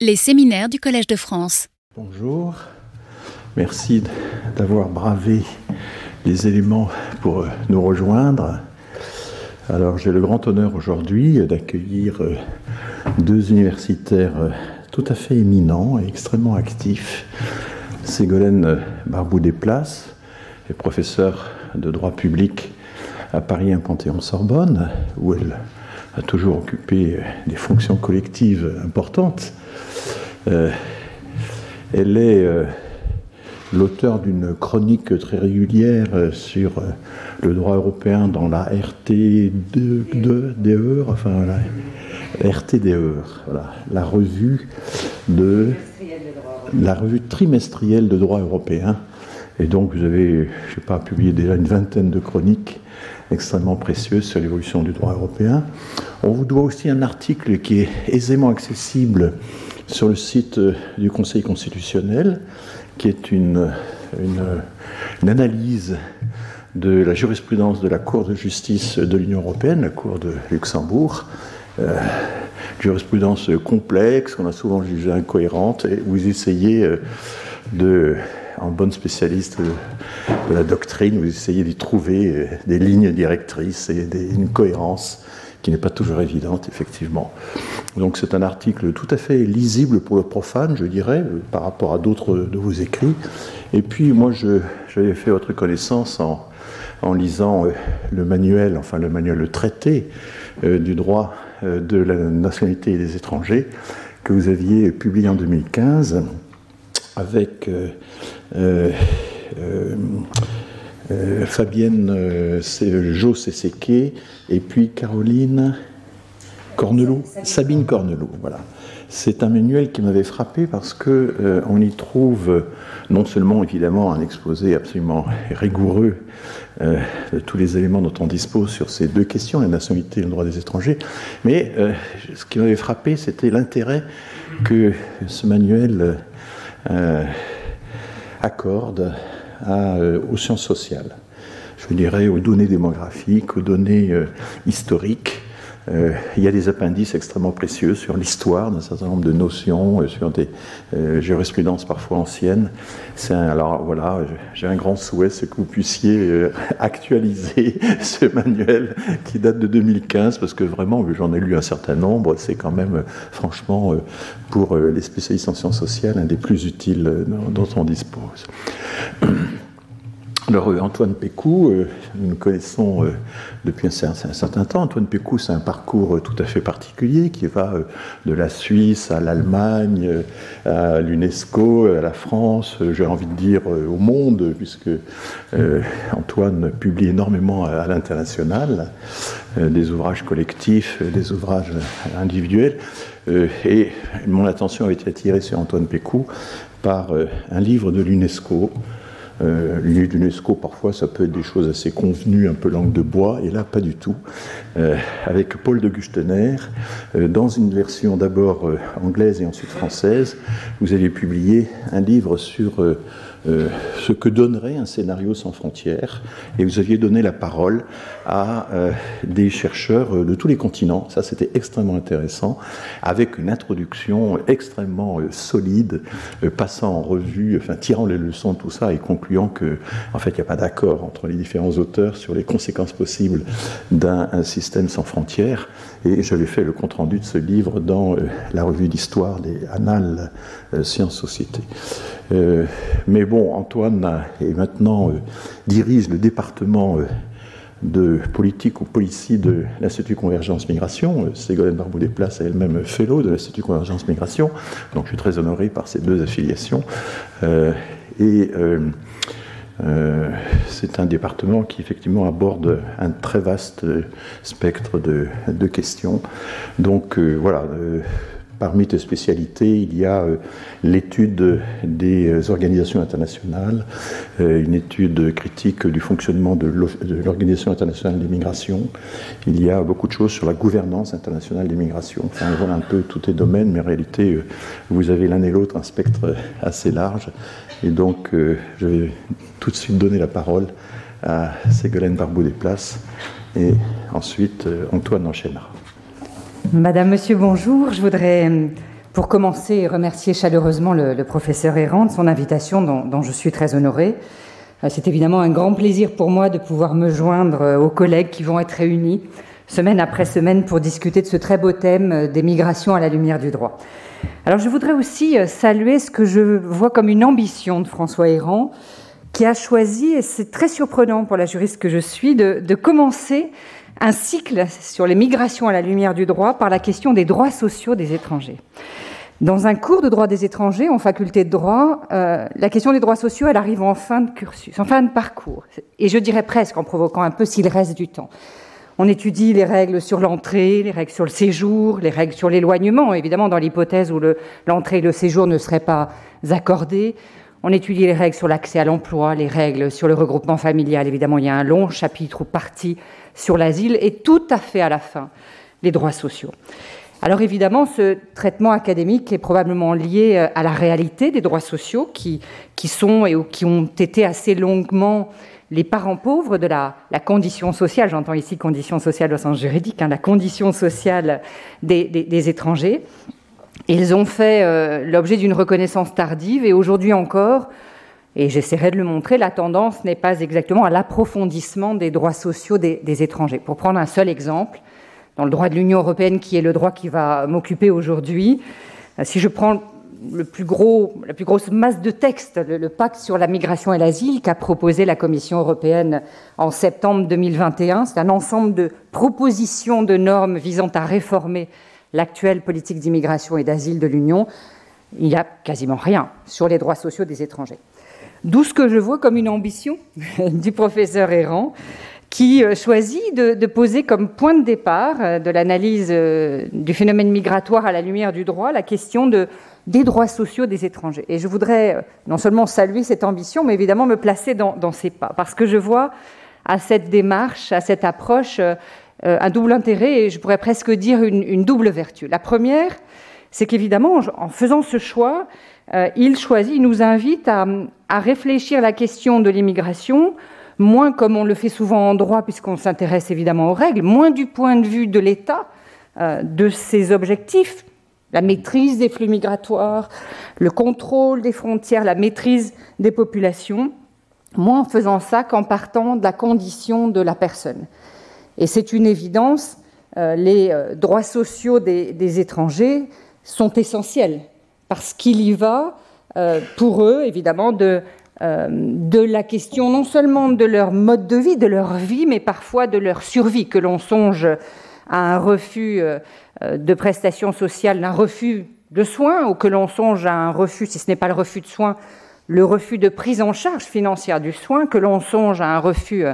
Les séminaires du Collège de France. Bonjour, merci d'avoir bravé les éléments pour euh, nous rejoindre. Alors j'ai le grand honneur aujourd'hui d'accueillir euh, deux universitaires euh, tout à fait éminents et extrêmement actifs. Ségolène Barbou-Desplaces est professeure de droit public à Paris 1 Panthéon-Sorbonne, où elle a toujours occupé des fonctions collectives importantes. Euh, elle est euh, l'auteur d'une chronique très régulière euh, sur le droit européen dans la RTDE, enfin la RTDE, voilà, la revue de la revue trimestrielle de droit européen. Et donc vous avez, je sais pas, publié déjà une vingtaine de chroniques extrêmement précieuses sur l'évolution du droit européen. On vous doit aussi un article qui est aisément accessible sur le site euh, du Conseil constitutionnel, qui est une, une, analyse de la jurisprudence de la Cour de justice de l'Union européenne, la Cour de Luxembourg. Euh, jurisprudence complexe, qu'on a souvent jugée incohérente, et vous essayez euh, de, en bonne spécialiste de, la doctrine, vous essayez d'y trouver des lignes directrices et une cohérence qui n'est pas toujours évidente, effectivement. Donc c'est un article tout à fait lisible pour le profane, je dirais, par rapport à d'autres de vos écrits. Et puis moi, j'avais fait votre connaissance en, en lisant euh, le manuel, enfin le manuel, le traité euh, du droit euh, de la nationalité des étrangers que vous aviez publié en 2015 avec euh, Fabienne euh, Jo Seseke et puis Caroline Cornelot, Sabine Cornelot, voilà. C'est un manuel qui m'avait frappé parce que euh, on y trouve non seulement évidemment un exposé absolument rigoureux de tous les éléments dont on dispose sur ces deux questions, la nationalité et le droit des étrangers, mais ce qui m'avait frappé, c'était l'intérêt que ce manuel accorde euh, aux sciences sociales. Je dirais aux données démographiques, aux données euh, historiques. Euh, il y a des appendices extrêmement précieux sur l'histoire d'un certain nombre de notions, sur des jurisprudences parfois anciennes. alors voilà, j'ai un grand souhait, c'est que vous puissiez actualiser ce manuel qui date de 2015, parce que vraiment, j'en ai lu un certain nombre, c'est quand même, franchement, pour les spécialistes en sciences sociales, un des plus utiles dont on dispose. Alors euh, Antoine Pécou, euh, nous connaissons euh, depuis un, certain temps. Antoine Pécou, c'est un parcours tout à fait particulier qui va de la Suisse à l'Allemagne, à l'UNESCO, à la France, j'ai envie de dire au monde, puisque Antoine publie énormément à, l'international, des ouvrages collectifs, des ouvrages individuels. et mon attention a été attirée sur Antoine Pécou par un livre de l'UNESCO euh, l'UNESCO, parfois, ça peut être des choses assez convenues, un peu langue de bois, et là, pas du tout. Euh, avec Paul de Gustener, euh, dans une version d'abord euh, anglaise et ensuite française, vous avez publié un livre sur euh, ce que donnerait un scénario sans frontières. Et vous aviez donné la parole à euh, des chercheurs euh, de tous les continents. Ça, c'était extrêmement intéressant, avec une introduction extrêmement solide, passant en revue, enfin tirant les leçons de tout ça et concluant que, en fait, il n'y a pas d'accord entre les différents auteurs sur les conséquences possibles d'un système sans frontières. Et j'avais fait le compte rendu de ce livre dans la revue d'histoire des Annales Sciences Société. mais bon, Antoine et maintenant euh, dirige le département euh, de politique ou policy de l'Institut Convergence Migration. Euh, Ségolène Barbou-Desplaces est elle-même fellow de l'Institut Convergence Migration, donc je suis très honoré par ces deux affiliations. et c'est un département qui effectivement aborde un très vaste spectre de, questions. Donc voilà Parmi tes spécialités, il y a euh, l'étude des euh, organisations internationales, euh, une étude critique du fonctionnement de l'Organisation internationale des migrations. Il y a beaucoup de choses sur la gouvernance internationale des migrations. Enfin, voilà un peu tous tes domaines, mais en réalité, vous avez l'un et l'autre un spectre assez large. Et donc, je vais tout de suite donner la parole à Ségolène Barbou-Desplaces. Et ensuite, Antoine enchaînera. Madame, Monsieur, bonjour. Je voudrais, pour commencer, remercier chaleureusement le, professeur Errand de son invitation dont, je suis très honorée. Euh, c'est évidemment un grand plaisir pour moi de pouvoir me joindre euh, aux collègues qui vont être réunis semaine après semaine pour discuter de ce très beau thème euh, des migrations à la lumière du droit. Alors je voudrais aussi saluer ce que je vois comme une ambition de François Errand, qui a choisi, et c'est très surprenant pour la juriste que je suis, de, de commencer un cycle sur les migrations à la lumière du droit par la question des droits sociaux des étrangers. Dans un cours de droit des étrangers en faculté de droit, euh, la question des droits sociaux, elle arrive en fin de cursus, en fin de parcours, et je dirais presque en provoquant un peu s'il reste du temps. On étudie les règles sur l'entrée, les règles sur le séjour, les règles sur l'éloignement, évidemment dans l'hypothèse où l'entrée et le séjour ne seraient pas accordés. On étudie les règles sur l'accès à l'emploi, les règles sur le regroupement familial. Évidemment, il y a un long chapitre ou partie sur l'asile et tout à fait à la fin, les droits sociaux. Alors évidemment, ce traitement académique est probablement lié euh, à la réalité des droits sociaux qui, qui sont et qui ont été assez longuement les parents pauvres de la, condition sociale, j'entends ici condition sociale au sens juridique, hein, la condition sociale des, étrangers. Ils ont fait euh, l'objet d'une reconnaissance tardive et aujourd'hui encore, et j'essaierai de le montrer, la tendance n'est pas exactement à l'approfondissement des droits sociaux des, étrangers. Pour prendre un seul exemple, dans le droit de l'Union européenne, qui est le droit qui va m'occuper aujourd'hui, euh, si je prends le plus gros, la plus grosse masse de texte, le, pacte sur la migration et l'asile qu'a proposé la Commission européenne en septembre 2021, c'est un ensemble de propositions de normes visant à réformer l'actuelle politique d'immigration et d'asile de l'Union. Il n'y a quasiment rien sur les droits sociaux des étrangers. D'où ce que je vois comme une ambition du professeur Errant, qui euh, choisit de, poser comme point de départ euh, de l'analyse euh, du phénomène migratoire à la lumière du droit la question de, des droits sociaux des étrangers. Et je voudrais non seulement saluer cette ambition, mais évidemment me placer dans, ses pas, parce que je vois à cette démarche, à cette approche, un double intérêt et je pourrais presque dire une, une double vertu. La première, c'est qu'évidemment, en faisant ce choix, il choisit, il nous invite à, réfléchir la question de l'immigration, moins comme on le fait souvent en droit, puisqu'on s'intéresse évidemment aux règles, moins du point de vue de l'État, euh, de ses objectifs, la maîtrise des flux migratoires, le contrôle des frontières, la maîtrise des populations, moins en faisant ça qu'en partant de la condition de la personne. Et c'est une évidence, euh, les droits sociaux des étrangers sont essentiels parce qu'il y va euh, pour eux, évidemment, de, euh, de la question non seulement de leur mode de vie, de leur vie, mais parfois de leur survie, que l'on songe à un refus euh, de prestations sociales, un refus de soins, ou que l'on songe à un refus, si ce n'est pas le refus de soins, le refus de prise en charge financière du soin, que l'on songe à un refus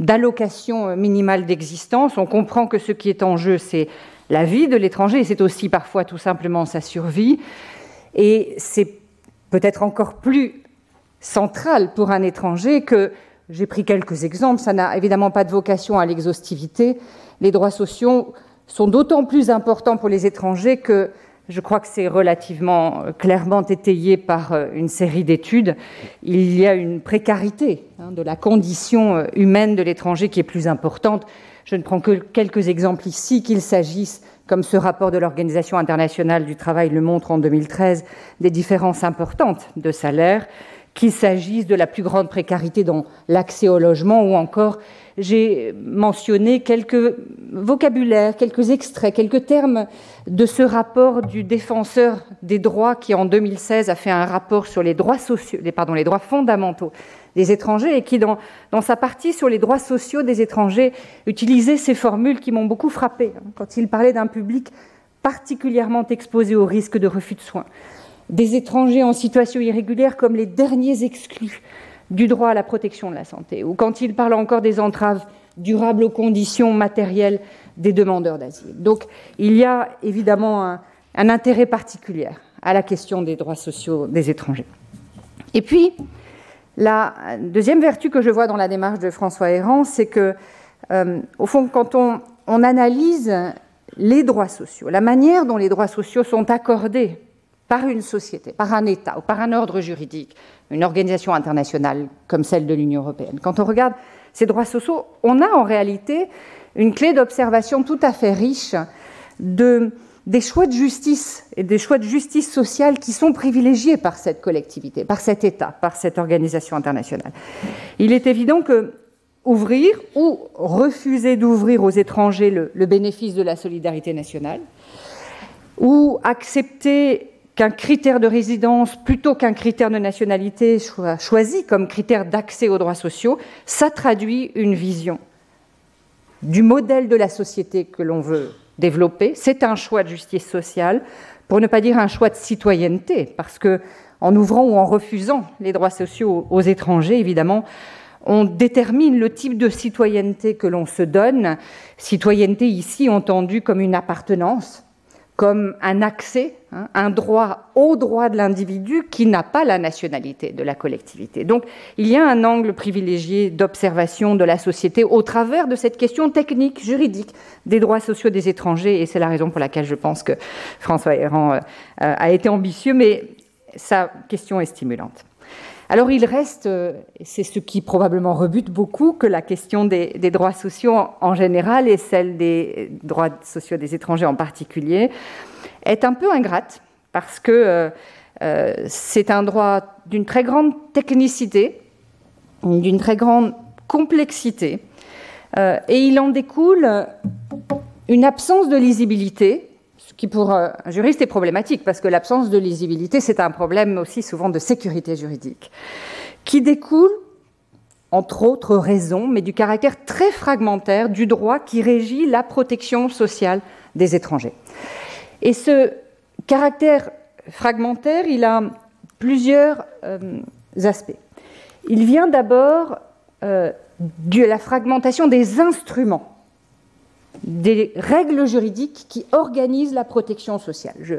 d'allocation minimale d'existence. On comprend que ce qui est en jeu, c'est la vie de l'étranger, et c'est aussi parfois tout simplement sa survie. Et c'est peut-être encore plus central pour un étranger que, j'ai pris quelques exemples, ça n'a évidemment pas de vocation à l'exhaustivité, les droits sociaux sont d'autant plus importants pour les étrangers que je crois que c'est relativement clairement étayé par euh, une série d'études. Il y a une précarité hein, de la condition euh, humaine de l'étranger qui est plus importante. Je ne prends que quelques exemples ici, qu'il s'agisse comme ce rapport de l'Organisation internationale du travail le montre en 2013, des différences importantes de salaire, qu'il s'agisse de la plus grande précarité dans l'accès au logement ou encore j'ai mentionné quelques vocabulaires, quelques extraits, quelques termes de ce rapport du défenseur des droits qui en 2016 a fait un rapport sur les droits sociaux, pardon, les droits fondamentaux des étrangers et qui, dans, dans, sa partie sur les droits sociaux des étrangers, utilisait ces formules qui m'ont beaucoup frappé hein, quand il parlait d'un public particulièrement exposé au risque de refus de soins, des étrangers en situation irrégulière comme les derniers exclus du droit à la protection de la santé, ou quand il parle encore des entraves durables aux conditions matérielles des demandeurs d'asile. Donc il y a évidemment un, intérêt particulier à la question des droits sociaux des étrangers. Et puis, la deuxième vertu que je vois dans la démarche de François Héran, c'est que, euh, au fond, quand on, analyse les droits sociaux, la manière dont les droits sociaux sont accordés par une société, par un État ou par un ordre juridique, une organisation internationale comme celle de l'Union européenne, quand on regarde ces droits sociaux, on a en réalité une clé d'observation tout à fait riche de des choix de justice et des choix de justice sociale qui sont privilégiés par cette collectivité, par cet État, par cette organisation internationale. Il est évident que ouvrir ou refuser d'ouvrir aux étrangers le, bénéfice de la solidarité nationale, ou accepter qu'un critère de résidence plutôt qu'un critère de nationalité soit choisi comme critère d'accès aux droits sociaux, ça traduit une vision du modèle de la société que l'on veut développer. C'est un choix de justice sociale, pour ne pas dire un choix de citoyenneté, parce que en ouvrant ou en refusant les droits sociaux aux étrangers, évidemment, on détermine le type de citoyenneté que l'on se donne. Citoyenneté ici entendue comme une appartenance, comme un accès, hein, un droit au droit de l'individu qui n'a pas la nationalité de la collectivité. Donc il y a un angle privilégié d'observation de la société au travers de cette question technique, juridique des droits sociaux des étrangers, et c'est la raison pour laquelle je pense que François Héran euh, a été ambitieux, mais sa question est stimulante. Alors il reste, euh, c'est ce qui probablement rebute beaucoup, que la question des, droits sociaux en général et celle des droits sociaux des étrangers en particulier est un peu ingrate parce que euh, euh, c'est un droit d'une très grande technicité, d'une très grande complexité, et il en découle une absence de lisibilité qui pour un juriste est problématique, parce que l'absence de lisibilité, c'est un problème aussi souvent de sécurité juridique, qui découle, entre autres raisons, mais du caractère très fragmentaire du droit qui régit la protection sociale des étrangers. Et ce caractère fragmentaire, il a plusieurs euh, aspects. Il vient d'abord euh, de la fragmentation des instruments des règles juridiques qui organisent la protection sociale. Je,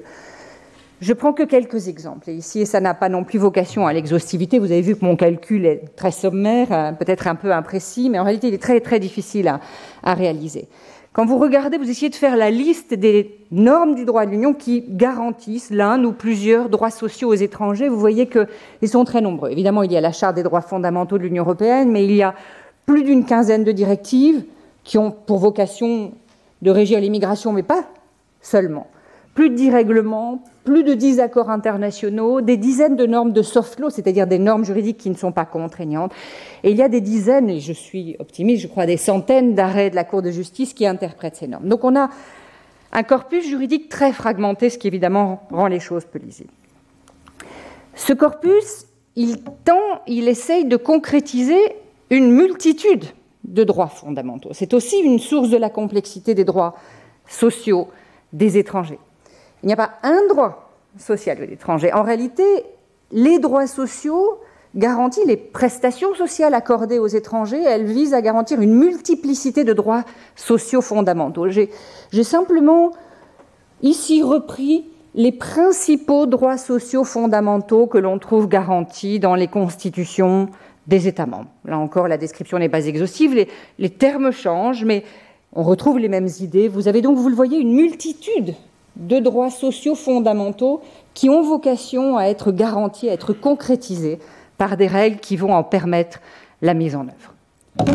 je prends que quelques exemples. Et ici, ça n'a pas non plus vocation à l'exhaustivité. Vous avez vu que mon calcul est très sommaire, hein, peut-être un peu imprécis, mais en réalité, il est très, très difficile à, à réaliser. Quand vous regardez, vous essayez de faire la liste des normes du droit de l'Union qui garantissent l'un ou plusieurs droits sociaux aux étrangers. Vous voyez qu'ils sont très nombreux. Évidemment, il y a la Charte des droits fondamentaux de l'Union européenne, mais il y a plus d'une quinzaine de directives, qui ont pour vocation de régir l'immigration, mais pas seulement. Plus de dix règlements, plus de dix accords internationaux, des dizaines de normes de soft law, c'est-à-dire des normes juridiques qui ne sont pas contraignantes. Et il y a des dizaines, et je suis optimiste, je crois des centaines d'arrêts de la Cour de justice qui interprètent ces normes. Donc on a un corpus juridique très fragmenté, ce qui évidemment rend les choses peu lisibles. Ce corpus, il tend, il essaye de concrétiser une multitude de droits fondamentaux. C'est aussi une source de la complexité des droits sociaux des étrangers. Il n'y a pas un droit social de l'étranger. En réalité, les droits sociaux garantissent les prestations sociales accordées aux étrangers. Elles visent à garantir une multiplicité de droits sociaux fondamentaux. J'ai simplement ici repris les principaux droits sociaux fondamentaux que l'on trouve garantis dans les constitutions des États membres. Là encore, la description n'est pas exhaustive, les, termes changent, mais on retrouve les mêmes idées. Vous avez donc, vous le voyez, une multitude de droits sociaux fondamentaux qui ont vocation à être garantis, à être concrétisés par des règles qui vont en permettre la mise en œuvre.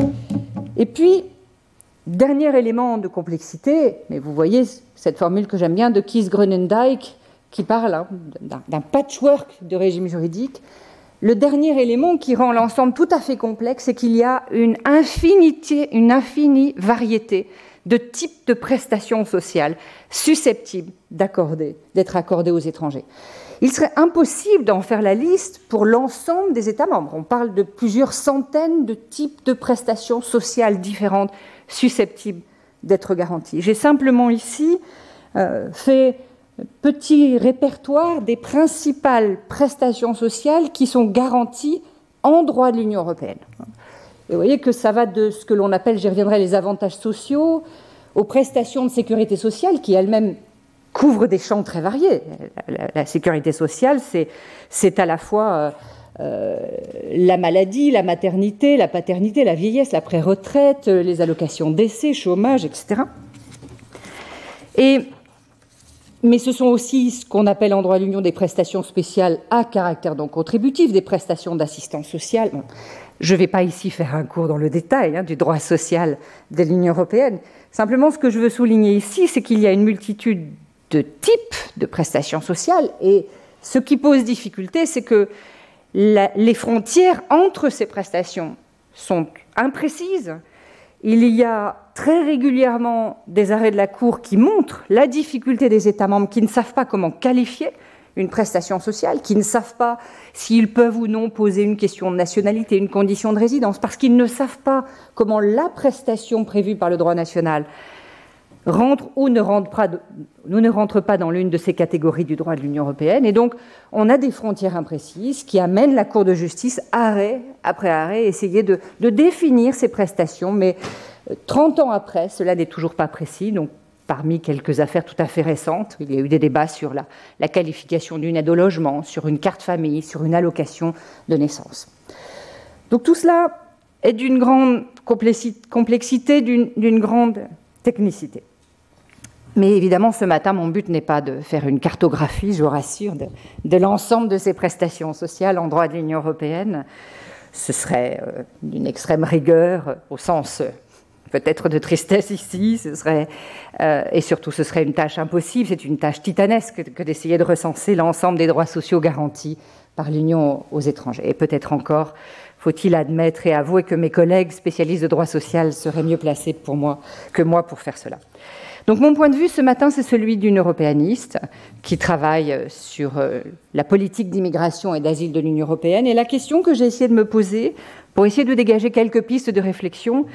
Et puis, dernier élément de complexité, mais vous voyez cette formule que j'aime bien de Keith Grunendijk, qui parle hein, d'un patchwork de régimes juridiques, le dernier élément qui rend l'ensemble tout à fait complexe, c'est qu'il y a une infinité, une infinie variété de types de prestations sociales susceptibles d'être accordées aux étrangers. Il serait impossible d'en faire la liste pour l'ensemble des États membres. On parle de plusieurs centaines de types de prestations sociales différentes susceptibles d'être garanties. J'ai simplement ici euh, fait petit répertoire des principales prestations sociales qui sont garanties en droit de l'Union européenne. Et vous voyez que ça va de ce que l'on appelle, j'y reviendrai, les avantages sociaux, aux prestations de sécurité sociale qui elles-mêmes couvrent des champs très variés. La, sécurité sociale, c'est à la fois euh, euh, la maladie, la maternité, la paternité, la vieillesse, la pré-retraite, les allocations d'essai, chômage, etc. Et mais ce sont aussi ce qu'on appelle en droit de l'Union des prestations spéciales à caractère donc contributif, des prestations d'assistance sociale. je ne vais pas ici faire un cours dans le détail hein, du droit social de l'Union européenne. Simplement, ce que je veux souligner ici, c'est qu'il y a une multitude de type de prestations sociales. Et ce qui pose difficulté, c'est que les frontières entre ces prestations sont imprécises. Il y a très régulièrement des arrêts de la Cour qui montrent la difficulté des États membres qui ne savent pas comment qualifier une prestation sociale, qui ne savent pas s'ils peuvent ou non poser une question de nationalité, une condition de résidence, parce qu'ils ne savent pas comment la prestation prévue par le droit national rentre ou ne rentre pas, dans l'une de ces catégories du droit de l'Union européenne. Et donc, on a des frontières imprécises qui amènent la Cour de justice, arrêt après arrêt, essayer de, définir ces prestations. Mais 30 euh, ans après, cela n'est toujours pas précis. Donc, parmi quelques affaires tout à fait récentes, il y a eu des débats sur la, la qualification d'une aide au logement, sur une carte famille, sur une allocation de naissance. Donc, tout cela est d'une grande complexité, d'une grande technicité. Mais évidemment, ce matin, mon but n'est pas de faire une cartographie, je vous rassure, de, l'ensemble de ces prestations sociales en droit de l'Union européenne. Ce serait euh, d'une extrême rigueur, euh, au sens euh, peut-être de tristesse ici, ce serait, et surtout ce serait une tâche impossible, c'est une tâche titanesque que d'essayer de recenser l'ensemble des droits sociaux garantis par l'Union aux étrangers. Et peut-être encore faut-il admettre et avouer que mes collègues spécialistes de droit social seraient mieux placés pour moi que moi pour faire cela. Donc mon point de vue ce matin, c'est celui d'une européaniste qui travaille sur euh, la politique d'immigration et d'asile de l'Union européenne. Et la question que j'ai essayé de me poser pour essayer de dégager quelques pistes de réflexion,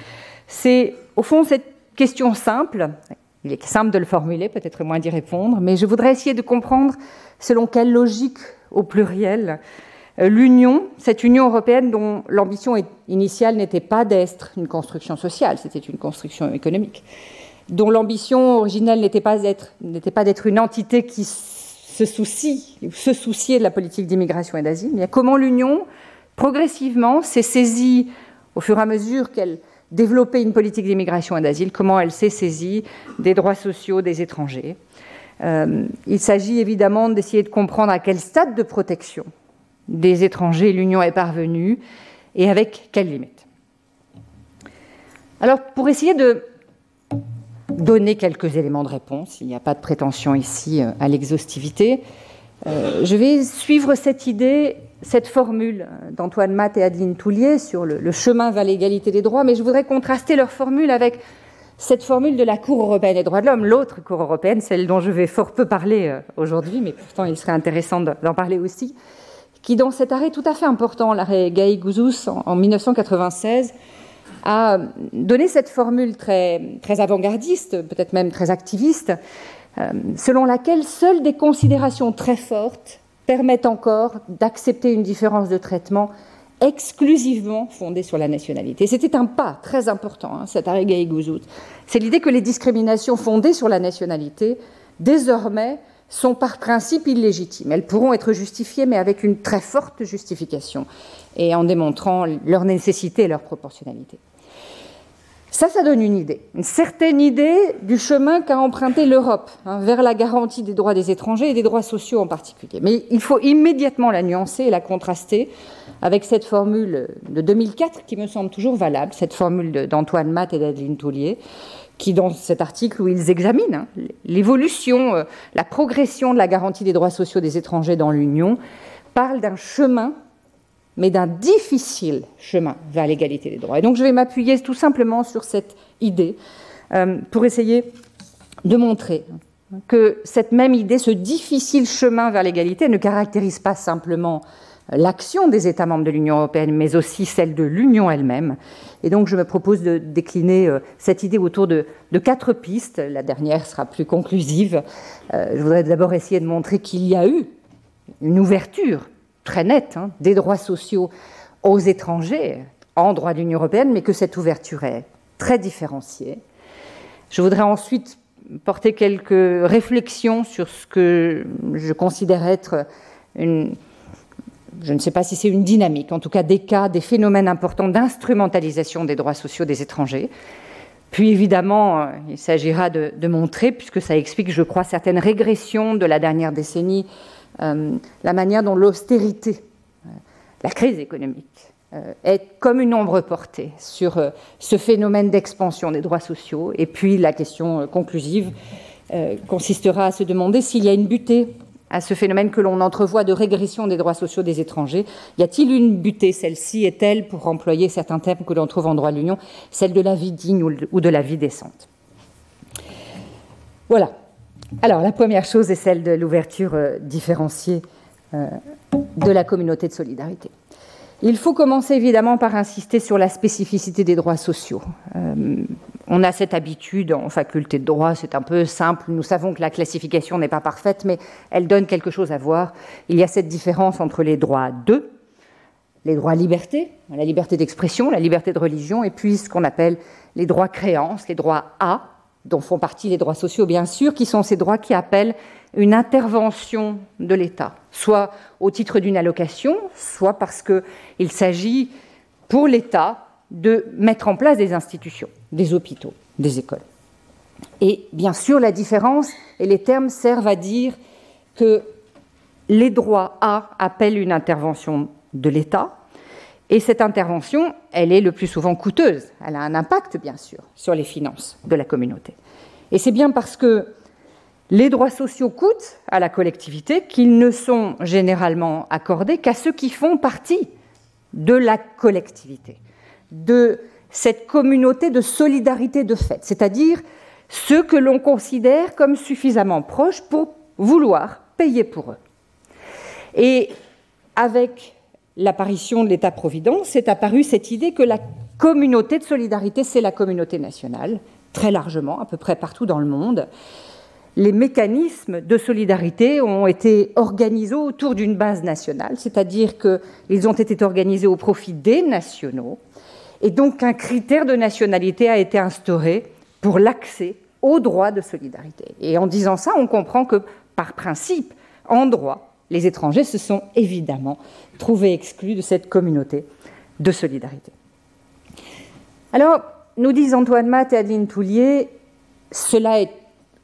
c'est au fond cette question simple. Il est simple de le formuler, peut-être moins d'y répondre, mais je voudrais essayer de comprendre selon quelle logique au pluriel euh, l'Union, cette Union européenne dont l'ambition initiale n'était pas d'être une construction sociale, c'était une construction économique, dont l'ambition originelle n'était pas d'être une entité qui se soucie ou se souciait de la politique d'immigration et d'asile, mais comment l'Union, progressivement, s'est saisie, au fur et à mesure qu'elle développait une politique d'immigration et d'asile, comment elle s'est saisie des droits sociaux des étrangers. Euh, il s'agit évidemment d'essayer de comprendre à quel stade de protection des étrangers l'Union est parvenue et avec quelles limites. Alors, pour essayer de donner quelques éléments de réponse. Il n'y a pas de prétention ici euh, à l'exhaustivité. Euh, je vais suivre cette idée, cette formule d'Antoine Matt et Adeline Toulier sur le, chemin vers l'égalité des droits, mais je voudrais contraster leur formule avec cette formule de la Cour européenne des droits de l'homme, l'autre Cour européenne, celle dont je vais fort peu parler euh, aujourd'hui, mais pourtant il serait intéressant d'en parler aussi, qui dans cet arrêt tout à fait important, l'arrêt Gaï-Gouzous en 1996, a donné cette formule très, très avant-gardiste, peut-être même très activiste, euh, selon laquelle seules des considérations très fortes permettent encore d'accepter une différence de traitement exclusivement fondée sur la nationalité. C'était un pas très important, hein, cet arrêt Gaïgouzout. C'est l'idée que les discriminations fondées sur la nationalité, désormais, sont par principe illégitimes. Elles pourront être justifiées, mais avec une très forte justification, et en démontrant leur nécessité et leur proportionnalité. Ça, ça donne une idée, une certaine idée du chemin qu'a emprunté l'Europe hein, vers la garantie des droits des étrangers et des droits sociaux en particulier. Mais il faut immédiatement la nuancer et la contraster avec cette formule de 2004 qui me semble toujours valable, cette formule d'Antoine Matt et d'Adeline Toulier, qui, dans cet article où ils examinent hein, l'évolution, euh, la progression de la garantie des droits sociaux des étrangers dans l'Union, parle d'un chemin mais d'un difficile chemin vers l'égalité des droits. Et donc je vais m'appuyer tout simplement sur cette idée euh, pour essayer de montrer que cette même idée, ce difficile chemin vers l'égalité, ne caractérise pas simplement l'action des États membres de l'Union européenne, mais aussi celle de l'Union elle-même. Et donc je me propose de décliner euh, cette idée autour de, quatre pistes. La dernière sera plus conclusive. Euh, je voudrais d'abord essayer de montrer qu'il y a eu une ouverture très nette hein, des droits sociaux aux étrangers en droit de l'Union européenne, mais que cette ouverture est très différenciée. Je voudrais ensuite porter quelques réflexions sur ce que je considère être une, je ne sais pas si c'est une dynamique, en tout cas des cas, des phénomènes importants d'instrumentalisation des droits sociaux des étrangers. Puis évidemment, il s'agira de, de, montrer, puisque ça explique, je crois, certaines régressions de la dernière décennie euh, la manière dont l'austérité, euh, la crise économique, euh, est comme une ombre portée sur ce phénomène d'expansion des droits sociaux. Et puis la question conclusive, euh, consistera à se demander s'il y a une butée à ce phénomène que l'on entrevoit de régression des droits sociaux des étrangers. Y a-t-il une butée Celle-ci est-elle, pour employer certains termes que l'on trouve en droit de l'Union, celle de la vie digne ou de la vie décente? Voilà. Alors, la première chose est celle de l'ouverture euh, différenciée euh, de la communauté de solidarité. Il faut commencer évidemment par insister sur la spécificité des droits sociaux. Euh, on a cette habitude en faculté de droit, c'est un peu simple, nous savons que la classification n'est pas parfaite, mais elle donne quelque chose à voir. Il y a cette différence entre les droits de, les droits liberté, la liberté d'expression, la liberté de religion, et puis ce qu'on appelle les droits créances, les droits A, dont font partie les droits sociaux bien sûr, qui sont ces droits qui appellent une intervention de l'État, soit au titre d'une allocation, soit parce qu'il s'agit pour l'État de mettre en place des institutions, des hôpitaux, des écoles. Et bien sûr, la différence et les termes servent à dire que les droits A appellent une intervention de l'État, et cette intervention, elle est le plus souvent coûteuse. Elle a un impact, bien sûr, sur les finances de la communauté. Et c'est bien parce que les droits sociaux coûtent à la collectivité qu'ils ne sont généralement accordés qu'à ceux qui font partie de la collectivité, de cette communauté de solidarité de fait, c'est-à-dire ceux que l'on considère comme suffisamment proches pour vouloir payer pour eux. Et avec l'apparition de l'État-providence, c'est apparue cette idée que la communauté de solidarité, c'est la communauté nationale, très largement, à peu près partout dans le monde, les mécanismes de solidarité ont été organisés autour d'une base nationale, c'est-à-dire qu'ils ont été organisés au profit des nationaux, et donc un critère de nationalité a été instauré pour l'accès aux droits de solidarité. Et en disant ça, on comprend que, par principe, en droit, les étrangers se sont évidemment trouvés exclus de cette communauté de solidarité. Alors, nous disent Antoine Matt et Adeline Toulier, cela est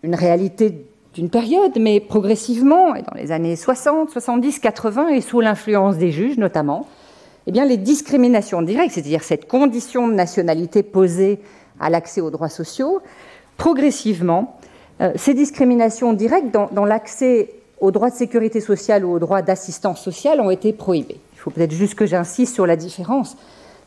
une réalité d'une période, mais progressivement, et dans les années 60, 70, 80, et sous l'influence des juges notamment, eh bien, les discriminations directes, c'est-à-dire cette condition de nationalité posée à l'accès aux droits sociaux, progressivement, euh, ces discriminations directes dans, dans l'accès aux droits de sécurité sociale ou aux droits d'assistance sociale ont été prohibées. Il faut peut-être juste que j'insiste sur la différence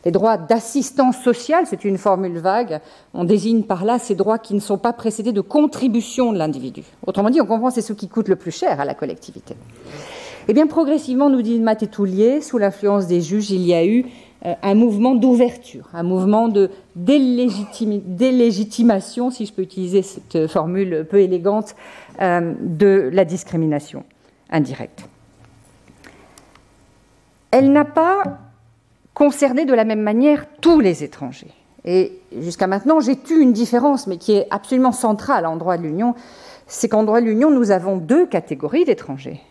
les droits d'assistance sociale, c'est une formule vague, on désigne par là ces droits qui ne sont pas précédés de contribution de l'individu. Autrement dit, on comprend c'est ce qui coûte le plus cher à la collectivité. Eh bien, progressivement, nous dit Matt et Toulier, sous l'influence des juges, il y a eu un mouvement d'ouverture, un mouvement de délégitimation, si je peux utiliser cette formule peu élégante, euh, de la discrimination indirecte. Elle n'a pas concerner de la même manière tous les étrangers. Et jusqu'à maintenant, j'ai eu une différence, mais qui est absolument centrale en droit de l'Union, c'est qu'en droit de l'Union, nous avons deux catégories d'étrangers.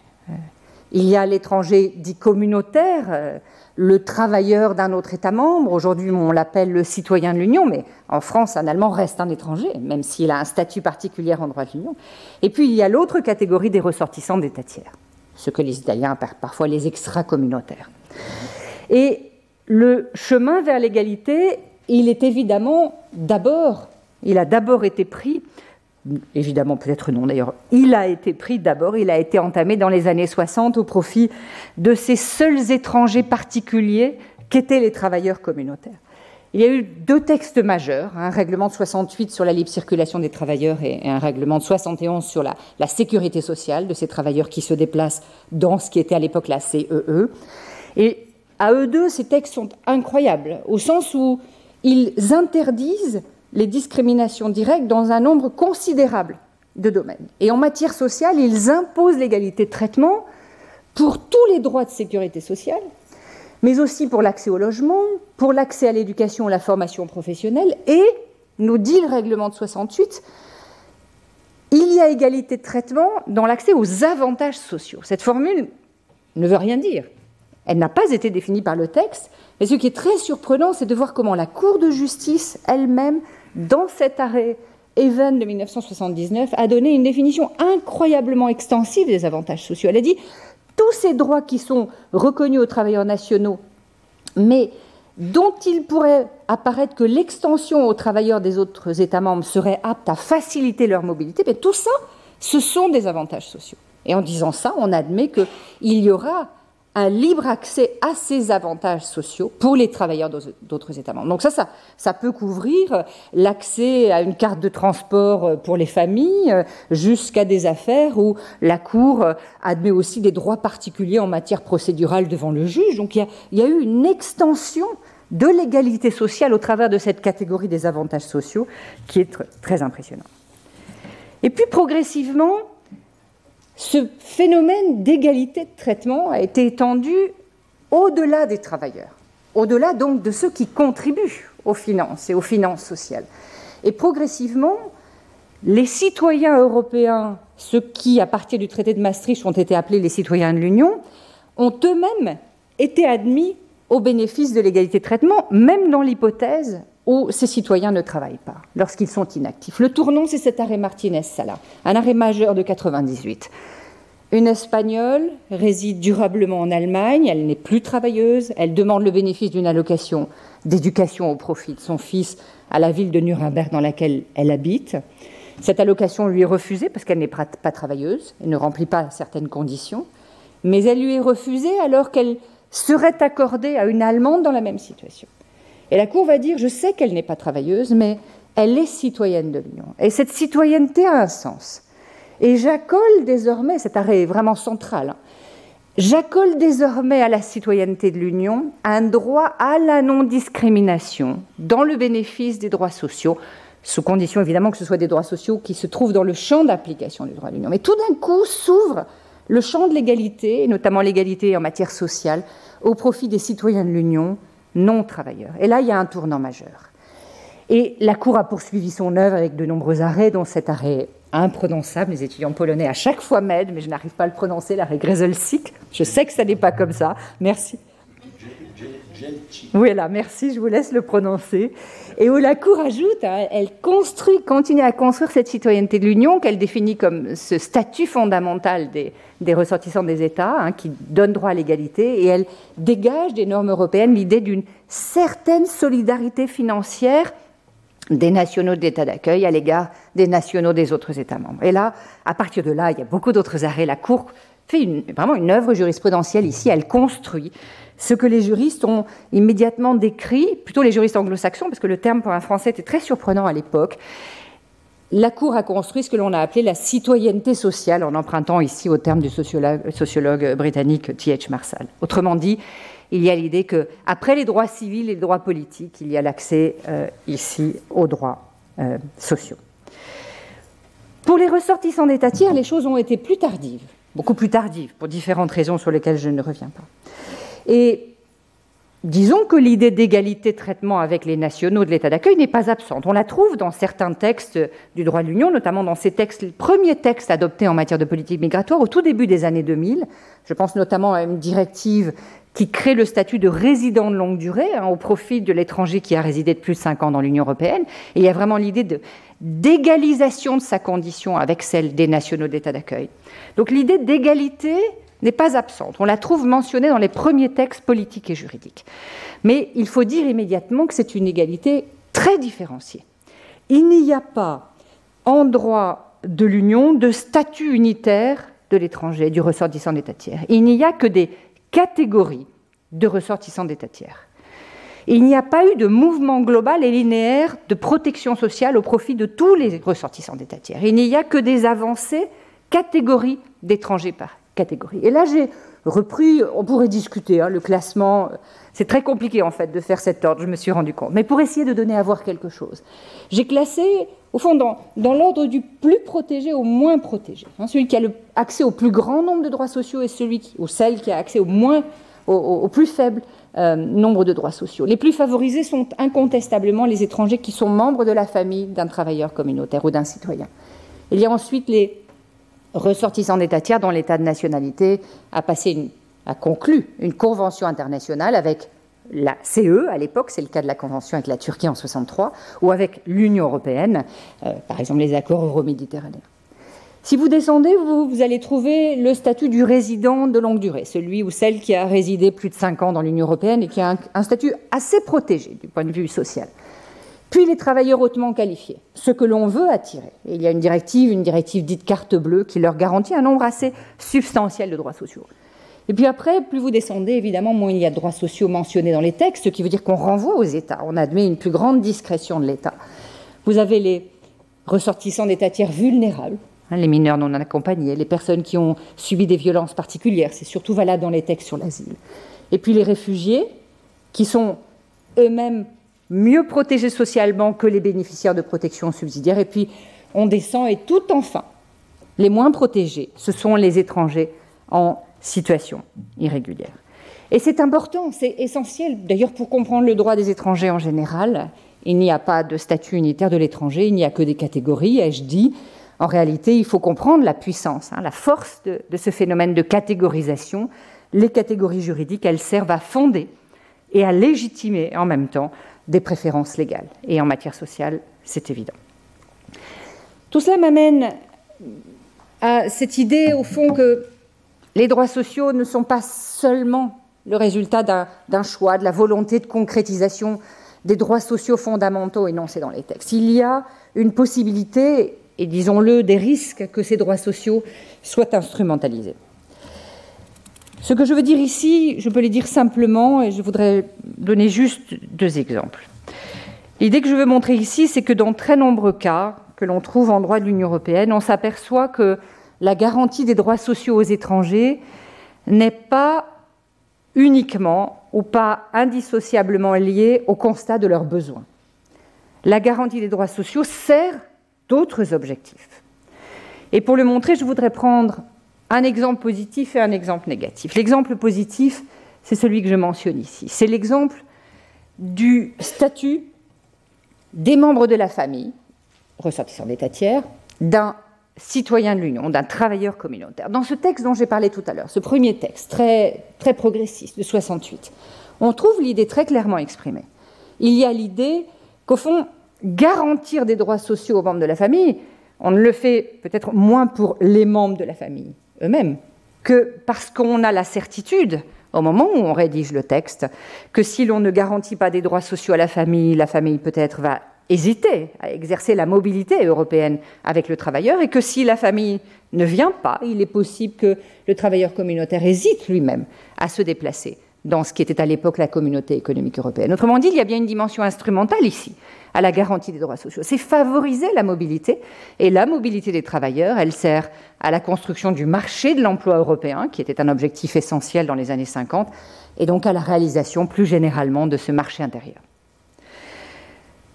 Il y a l'étranger dit communautaire, euh, le travailleur d'un autre État membre. Aujourd'hui, on l'appelle le citoyen de l'Union, mais en France, un Allemand reste un étranger, même s'il a un statut particulier en droit de l'Union. Et puis, il y a l'autre catégorie des ressortissants d'États tiers, ce que les Italiens appellent parfois les extra-communautaires. Et le chemin vers l'égalité, il est évidemment d'abord, il a d'abord été pris, évidemment peut-être non d'ailleurs, il a été pris d'abord, il a été entamé dans les années 60 au profit de ces seuls étrangers particuliers qu'étaient les travailleurs communautaires. Il y a eu deux textes majeurs, un règlement de 68 sur la libre circulation des travailleurs et un règlement de 71 sur la, la sécurité sociale de ces travailleurs qui se déplacent dans ce qui était à l'époque la CEE. E. Et à eux deux, ces textes sont incroyables, au sens où ils interdisent les discriminations directes dans un nombre considérable de domaines. Et en matière sociale, ils imposent l'égalité de traitement pour tous les droits de sécurité sociale, mais aussi pour l'accès au logement, pour l'accès à l'éducation et à la formation professionnelle, et, nous dit le règlement de 68, il y a égalité de traitement dans l'accès aux avantages sociaux. Cette formule ne veut rien dire. Elle n'a pas été définie par le texte, mais ce qui est très surprenant, c'est de voir comment la Cour de justice elle-même, dans cet arrêt Even de 1979, a donné une définition incroyablement extensive des avantages sociaux. Elle a dit tous ces droits qui sont reconnus aux travailleurs nationaux, mais dont il pourrait apparaître que l'extension aux travailleurs des autres États membres serait apte à faciliter leur mobilité, mais tout ça, ce sont des avantages sociaux. Et en disant ça, on admet qu'il y aura un libre accès à ces avantages sociaux pour les travailleurs d'autres États membres. Donc ça, ça, peut couvrir l'accès à une carte de transport pour les familles jusqu'à des affaires où la Cour admet aussi des droits particuliers en matière procédurale devant le juge. Donc il y a, eu une extension de l'égalité sociale au travers de cette catégorie des avantages sociaux qui est très impressionnante. Et puis progressivement, ce phénomène d'égalité de traitement a été étendu au-delà des travailleurs, au-delà donc de ceux qui contribuent aux finances et aux finances sociales. Et progressivement, les citoyens européens, ceux qui, à partir du traité de Maastricht, ont été appelés les citoyens de l'Union, ont eux-mêmes été admis au bénéfice de l'égalité de traitement, même dans l'hypothèse où ces citoyens ne travaillent pas, lorsqu'ils sont inactifs. Le tournant, c'est cet arrêt Martinez-Sala, un arrêt majeur de 98. Une Espagnole réside durablement en Allemagne, elle n'est plus travailleuse, elle demande le bénéfice d'une allocation d'éducation au profit de son fils à la ville de Nuremberg dans laquelle elle habite. Cette allocation lui est refusée parce qu'elle n'est pas travailleuse, elle ne remplit pas certaines conditions, mais elle lui est refusée alors qu'elle serait accordée à une Allemande dans la même situation. Et la Cour va dire, je sais qu'elle n'est pas travailleuse, mais elle est citoyenne de l'Union. Et cette citoyenneté a un sens. Et j'accole désormais, cet arrêt est vraiment central, hein, j'accole désormais à la citoyenneté de l'Union un droit à la non-discrimination dans le bénéfice des droits sociaux, sous condition évidemment que ce soit des droits sociaux qui se trouvent dans le champ d'application du droit de l'Union. Mais tout d'un coup s'ouvre le champ de l'égalité, notamment l'égalité en matière sociale, au profit des citoyens de l'Union, non travailleurs. Et là, il y a un tournant majeur. Et la Cour a poursuivi son œuvre avec de nombreux arrêts, dont cet arrêt imprononçable. Les étudiants polonais à chaque fois m'aident, mais je n'arrive pas à le prononcer, l'arrêt Grzelczyk. Je sais que ça n'est pas comme ça. Merci. Oui, merci, je vous laisse le prononcer. Et où la Cour ajoute, hein, elle construit, continue à construire cette citoyenneté de l'Union qu'elle définit comme ce statut fondamental des, des ressortissants des États, hein, qui donne droit à l'égalité, et elle dégage des normes européennes l'idée d'une certaine solidarité financière des nationaux d'État d'accueil à l'égard des nationaux des autres États membres. Et là, à partir de là, il y a beaucoup d'autres arrêts. La Cour fait vraiment une œuvre jurisprudentielle ici, elle construit ce que les juristes ont immédiatement décrit, plutôt les juristes anglo-saxons, parce que le terme pour un français était très surprenant à l'époque, la Cour a construit ce que l'on a appelé la citoyenneté sociale, en empruntant ici au terme du sociologue, britannique T.H. Marshall. Autrement dit, il y a l'idée que après les droits civils et les droits politiques, il y a l'accès euh, ici aux droits euh, sociaux. Pour les ressortissants d'État tiers, les choses ont été plus tardives, beaucoup plus tardives, pour différentes raisons sur lesquelles je ne reviens pas. Et Disons que l'idée d'égalité de traitement avec les nationaux de l'État d'accueil n'est pas absente. On la trouve dans certains textes du droit de l'Union, notamment dans ces textes, les premiers textes adoptés en matière de politique migratoire au tout début des années 2000. Je pense notamment à une directive qui crée le statut de résident de longue durée hein, au profit de l'étranger qui a résidé de plus de 5 ans dans l'Union européenne. Et il y a vraiment l'idée d'égalisation de sa condition avec celle des nationaux d'État d'accueil. Donc l'idée d'égalité n'est pas absente. On la trouve mentionnée dans les premiers textes politiques et juridiques. Mais il faut dire immédiatement que c'est une égalité très différenciée. Il n'y a pas en droit de l'Union de statut unitaire de l'étranger, du ressortissant d'État tiers. Il n'y a que des catégories de ressortissants d'État tiers. Il n'y a pas eu de mouvement global et linéaire de protection sociale au profit de tous les ressortissants d'État tiers. Il n'y a que des avancées catégories d'étrangers par catégorie. Et là, j'ai repris, on pourrait discuter, hein, le classement, c'est très compliqué en fait de faire cet ordre, je me suis rendu compte. Mais pour essayer de donner à voir quelque chose, j'ai classé, au fond, dans, l'ordre du plus protégé au moins protégé. Hein, celui qui a accès au plus grand nombre de droits sociaux et celui ou celle qui a accès au, moins, au, plus faible euh, nombre de droits sociaux. Les plus favorisés sont incontestablement les étrangers qui sont membres de la famille d'un travailleur communautaire ou d'un citoyen. Il y a ensuite les ressortissants d'État tiers dont l'État de nationalité a, passé a conclu une convention internationale avec la CE à l'époque, c'est le cas de la convention avec la Turquie en 63, ou avec l'Union européenne, euh, par exemple les accords euro-méditerranéens. Si vous descendez, vous, allez trouver le statut du résident de longue durée, celui ou celle qui a résidé plus de 5 ans dans l'Union européenne et qui a un, statut assez protégé du point de vue social. Puis les travailleurs hautement qualifiés, ceux que l'on veut attirer. il y a une directive, une directive dite carte bleue, qui leur garantit un nombre assez substantiel de droits sociaux. Et puis après, plus vous descendez, évidemment, moins il y a de droits sociaux mentionnés dans les textes, ce qui veut dire qu'on renvoie aux États, on admet une plus grande discrétion de l'État. Vous avez les ressortissants d'états tiers vulnérables, les mineurs non accompagnés, les personnes qui ont subi des violences particulières, c'est surtout valable dans les textes sur l'asile. Et puis les réfugiés, qui sont eux-mêmes mieux protégés socialement que les bénéficiaires de protection subsidiaire. Et puis on descend et tout enfin, les moins protégés, ce sont les étrangers en situation irrégulière. Et c'est important, c'est essentiel, d'ailleurs pour comprendre le droit des étrangers en général. Il n'y a pas de statut unitaire de l'étranger, il n'y a que des catégories, ai-je dit. En réalité, il faut comprendre la puissance, hein, la force de, de ce phénomène de catégorisation. Les catégories juridiques, elles servent à fonder et à légitimer en même temps des préférences légales. Et en matière sociale, c'est évident. Tout cela m'amène à cette idée, au fond, que les droits sociaux ne sont pas seulement le résultat d'un choix, de la volonté de concrétisation des droits sociaux fondamentaux énoncés dans les textes. Il y a une possibilité, et disons-le, des risques que ces droits sociaux soient instrumentalisés. Ce que je veux dire ici, je peux les dire simplement, et je voudrais donner juste deux exemples. L'idée que je veux montrer ici, c'est que dans très nombreux cas que l'on trouve en droit de l'Union européenne, on s'aperçoit que la garantie des droits sociaux aux étrangers n'est pas uniquement ou pas indissociablement liée au constat de leurs besoins. La garantie des droits sociaux sert d'autres objectifs. Et pour le montrer, je voudrais prendre un exemple positif et un exemple négatif. L'exemple positif, c'est celui que je mentionne ici. C'est l'exemple du statut des membres de la famille, ressortissants d'État tiers, d'un citoyen de l'Union, d'un travailleur communautaire. Dans ce texte dont j'ai parlé tout à l'heure, ce premier texte très, très progressiste de 68, on trouve l'idée très clairement exprimée. Il y a l'idée qu'au fond, garantir des droits sociaux aux membres de la famille, on le fait peut-être moins pour les membres de la famille, eux-mêmes, que parce qu'on a la certitude, au moment où on rédige le texte, que si l'on ne garantit pas des droits sociaux à la famille, la famille peut-être va hésiter à exercer la mobilité européenne avec le travailleur et que si la famille ne vient pas, il est possible que le travailleur communautaire hésite lui-même à se déplacer dans ce qui était à l'époque la communauté économique européenne. Autrement dit, il y a bien une dimension instrumentale ici à la garantie des droits sociaux. C'est favoriser la mobilité. Et la mobilité des travailleurs, elle sert à la construction du marché de l'emploi européen, qui était un objectif essentiel dans les années 50, et donc à la réalisation plus généralement de ce marché intérieur.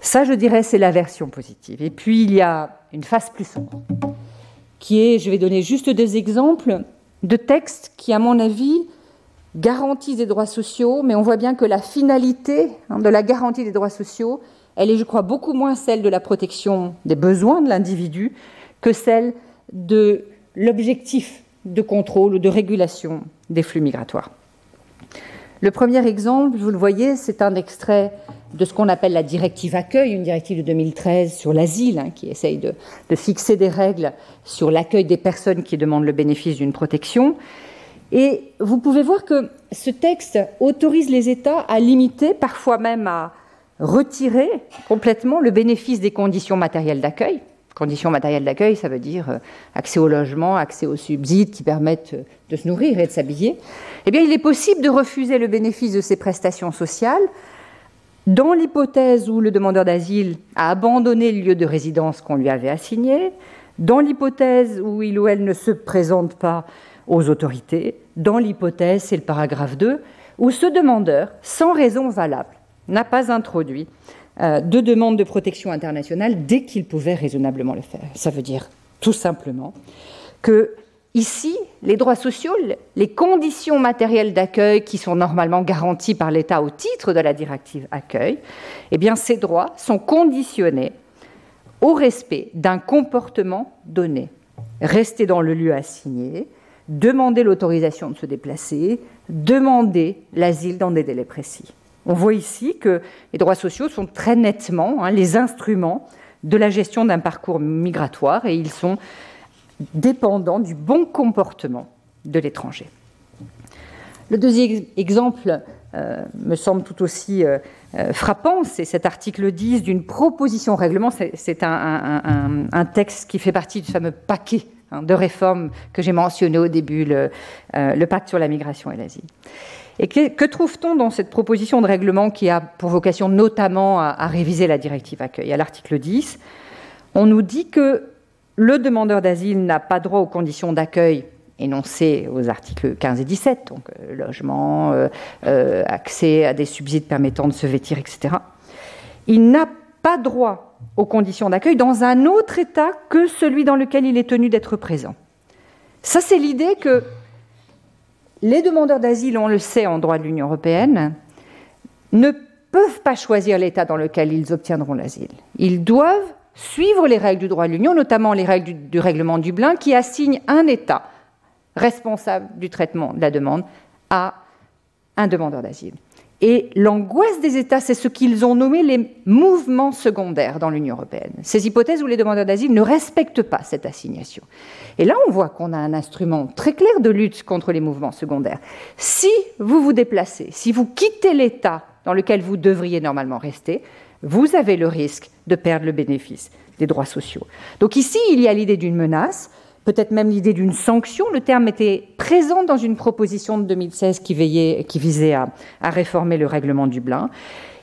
Ça, je dirais, c'est la version positive. Et puis, il y a une phase plus sombre, qui est, je vais donner juste deux exemples de textes qui, à mon avis, garantissent des droits sociaux, mais on voit bien que la finalité hein, de la garantie des droits sociaux, elle est, je crois, beaucoup moins celle de la protection des besoins de l'individu que celle de l'objectif de contrôle ou de régulation des flux migratoires. Le premier exemple, vous le voyez, c'est un extrait de ce qu'on appelle la directive accueil, une directive de 2013 sur l'asile, hein, qui essaye de, de, fixer des règles sur l'accueil des personnes qui demandent le bénéfice d'une protection. Et vous pouvez voir que ce texte autorise les États à limiter, parfois même à retirer complètement le bénéfice des conditions matérielles d'accueil. Conditions matérielles d'accueil, ça veut dire euh, accès au logement, accès aux subsides qui permettent euh, de se nourrir et de s'habiller. Eh bien, il est possible de refuser le bénéfice de ces prestations sociales dans l'hypothèse où le demandeur d'asile a abandonné le lieu de résidence qu'on lui avait assigné, dans l'hypothèse où il ou elle ne se présente pas aux autorités, dans l'hypothèse, c'est le paragraphe 2, où ce demandeur, sans raison valable, n'a pas introduit euh, de demande de protection internationale dès qu'il pouvait raisonnablement le faire. Ça veut dire tout simplement que ici, les droits sociaux, les conditions matérielles d'accueil qui sont normalement garanties par l'État au titre de la directive accueil, eh ces droits sont conditionnés au respect d'un comportement donné. Rester dans le lieu assigné, demander l'autorisation de se déplacer, demander l'asile dans des délais précis. On voit ici que les droits sociaux sont très nettement hein, les instruments de la gestion d'un parcours migratoire et ils sont dépendant du bon comportement de l'étranger. Le deuxième exemple euh, me semble tout aussi euh, euh, frappant, c'est cet article 10 d'une proposition règlement. C'est un, texte qui fait partie du fameux paquet hein, de réformes que j'ai mentionné au début, le, pacte sur la migration et l'asile. Et que, trouve-t-on dans cette proposition de règlement qui a pour vocation notamment à, réviser la directive accueil À l'article 10, on nous dit que le demandeur d'asile n'a pas droit aux conditions d'accueil énoncées aux articles 15 et 17, donc euh, logement, euh, euh, accès à des subsides permettant de se vêtir, etc. Il n'a pas droit aux conditions d'accueil dans un autre État que celui dans lequel il est tenu d'être présent. Ça, c'est l'idée que les demandeurs d'asile, on le sait en droit de l'Union européenne, ne peuvent pas choisir l'État dans lequel ils obtiendront l'asile. Ils doivent suivre les règles du droit de l'Union, notamment les règles du, règlement Dublin, qui assignent un État responsable du traitement de la demande à un demandeur d'asile. Et l'angoisse des États, c'est ce qu'ils ont nommé les mouvements secondaires dans l'Union européenne. Ces hypothèses où les demandeurs d'asile ne respectent pas cette assignation. Et là, on voit qu'on a un instrument très clair de lutte contre les mouvements secondaires. Si vous vous déplacez, si vous quittez l'État dans lequel vous devriez normalement rester, vous avez le risque de perdre le bénéfice des droits sociaux. Donc ici, il y a l'idée d'une menace, peut-être même l'idée d'une sanction. Le terme était présent dans une proposition de 2016 qui, qui visait à, à, réformer le règlement Dublin.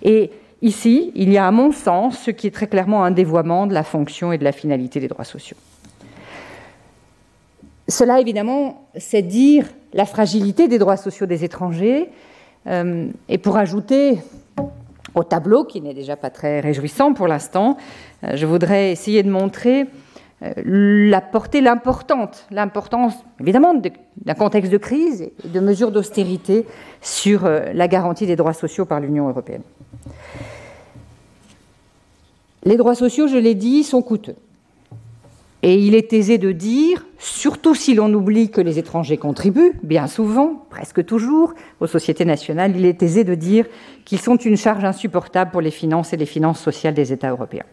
Et ici, il y a à mon sens ce qui est très clairement un dévoiement de la fonction et de la finalité des droits sociaux. Cela, évidemment, c'est dire la fragilité des droits sociaux des étrangers. Euh, et pour ajouter au tableau, qui n'est déjà pas très réjouissant pour l'instant, euh, je voudrais essayer de montrer euh, la portée, l'importance, évidemment d'un contexte de crise et de mesures d'austérité sur la garantie des droits sociaux par l'Union européenne. Les droits sociaux, je l'ai dit, sont coûteux. Et il est aisé de dire, surtout si l'on oublie que les étrangers contribuent, bien souvent, presque toujours, aux sociétés nationales, il est aisé de dire qu'ils sont une charge insupportable pour les finances et les finances sociales des États européens.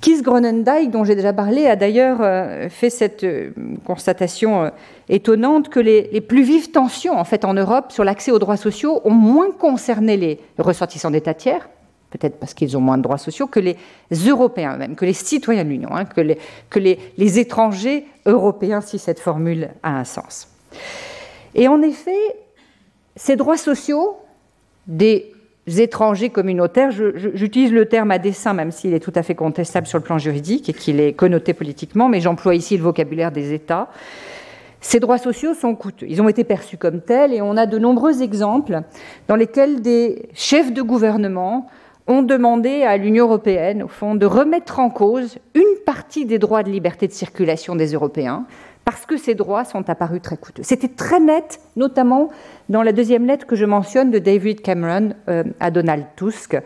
Keith Gronendijk, dont j'ai déjà parlé, a d'ailleurs euh, fait cette euh, constatation euh, étonnante que les, plus vives tensions en fait en Europe sur l'accès aux droits sociaux ont moins concerné les ressortissants d'États tiers, peut-être parce qu'ils ont moins de droits sociaux, que les Européens eux-mêmes, que les citoyens de l'Union, hein, que, les, que les, les, étrangers européens, si cette formule a un sens. Et en effet, ces droits sociaux des étrangers communautaires, j'utilise le terme à dessein, même s'il est tout à fait contestable sur le plan juridique et qu'il est connoté politiquement, mais j'emploie ici le vocabulaire des États. Ces droits sociaux sont coûteux. Ils ont été perçus comme tels et on a de nombreux exemples dans lesquels des chefs de gouvernement ont demandé à l'Union européenne, au fond, de remettre en cause une partie des droits de liberté de circulation des Européens, parce que ces droits sont apparus très coûteux. C'était très net, notamment dans la deuxième lettre que je mentionne de David Cameron euh, à Donald Tusk,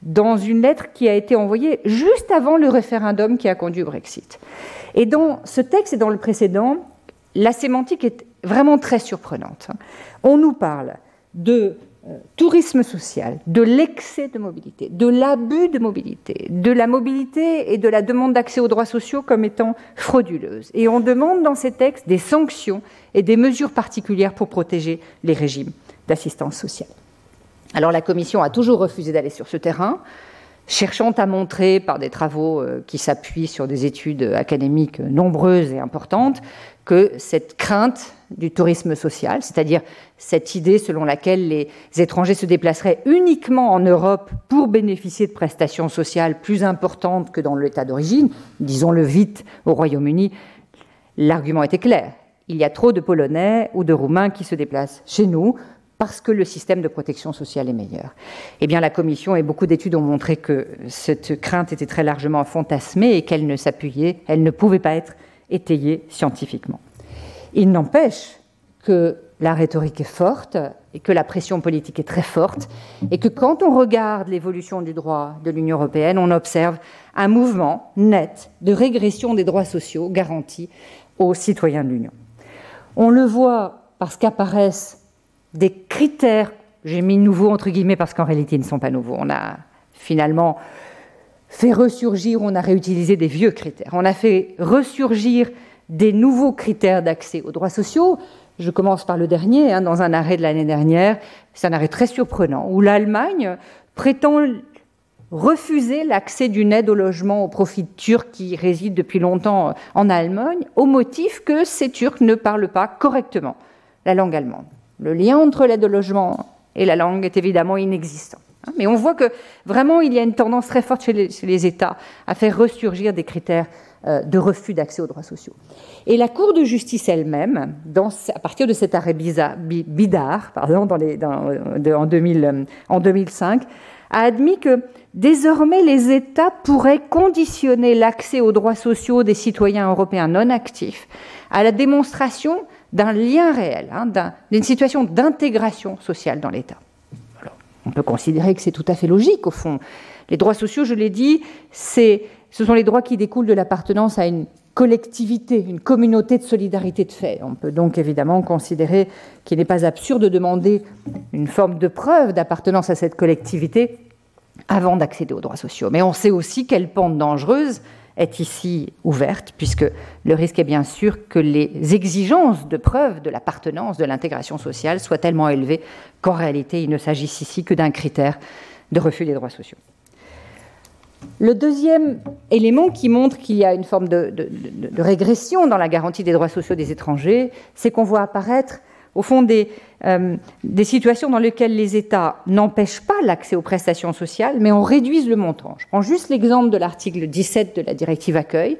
dans une lettre qui a été envoyée juste avant le référendum qui a conduit au Brexit. Et dans ce texte et dans le précédent, la sémantique est vraiment très surprenante. On nous parle de tourisme social, de l'excès de mobilité, de l'abus de mobilité, de la mobilité et de la demande d'accès aux droits sociaux comme étant frauduleuse. Et on demande dans ces textes des sanctions et des mesures particulières pour protéger les régimes d'assistance sociale. Alors la Commission a toujours refusé d'aller sur ce terrain, cherchant à montrer par des travaux euh, qui s'appuient sur des études académiques nombreuses et importantes que cette crainte du tourisme social, c'est-à-dire cette idée selon laquelle les étrangers se déplaceraient uniquement en Europe pour bénéficier de prestations sociales plus importantes que dans l'État d'origine, disons-le vite au Royaume-Uni, l'argument était clair. Il y a trop de Polonais ou de Roumains qui se déplacent chez nous parce que le système de protection sociale est meilleur. Eh bien, la Commission et beaucoup d'études ont montré que cette crainte était très largement fantasmée et qu'elle ne s'appuyait, elle ne pouvait pas être étayée scientifiquement. Il n'empêche que la rhétorique est forte et que la pression politique est très forte et que quand on regarde l'évolution du droit de l'Union européenne, on observe un mouvement net de régression des droits sociaux garantis aux citoyens de l'Union. On le voit parce qu'apparaissent des critères, j'ai mis nouveaux entre guillemets parce qu'en réalité ils ne sont pas nouveaux. On a finalement fait ressurgir, on a réutilisé des vieux critères. On a fait ressurgir des nouveaux critères d'accès aux droits sociaux. Je commence par le dernier, hein, dans un arrêt de l'année dernière. C'est un arrêt très surprenant, où l'Allemagne prétend refuser l'accès d'une aide au logement au profit de Turcs qui résident depuis longtemps en Allemagne, au motif que ces Turcs ne parlent pas correctement la langue allemande. Le lien entre l'aide au logement et la langue est évidemment inexistant. Hein. Mais on voit que vraiment il y a une tendance très forte chez les, États à faire ressurgir des critères euh, de refus d'accès aux droits sociaux. Et la Cour de justice elle-même, à partir de cet arrêt Bidar pardon, en, 2000, en 2005, a admis que désormais les États pourraient conditionner l'accès aux droits sociaux des citoyens européens non actifs à la démonstration d'un lien réel, hein, d'une situation d'intégration sociale dans l'État. On peut considérer que c'est tout à fait logique, au fond. Les droits sociaux, je l'ai dit, ce sont les droits qui découlent de l'appartenance à une collectivité, une communauté de solidarité de fait. On peut donc évidemment considérer qu'il n'est pas absurde de demander une forme de preuve d'appartenance à cette collectivité avant d'accéder aux droits sociaux. Mais on sait aussi quelle pente dangereuse est ici ouverte, puisque le risque est bien sûr que les exigences de preuve de l'appartenance, de l'intégration sociale soient tellement élevées qu'en réalité, il ne s'agisse ici que d'un critère de refus des droits sociaux. Le deuxième élément qui montre qu'il y a une forme de, régression dans la garantie des droits sociaux des étrangers, c'est qu'on voit apparaître au fond euh, des, situations dans lesquelles les États n'empêchent pas l'accès aux prestations sociales, mais on réduise le montant. Je prends juste l'exemple de l'article 17 de la directive accueil.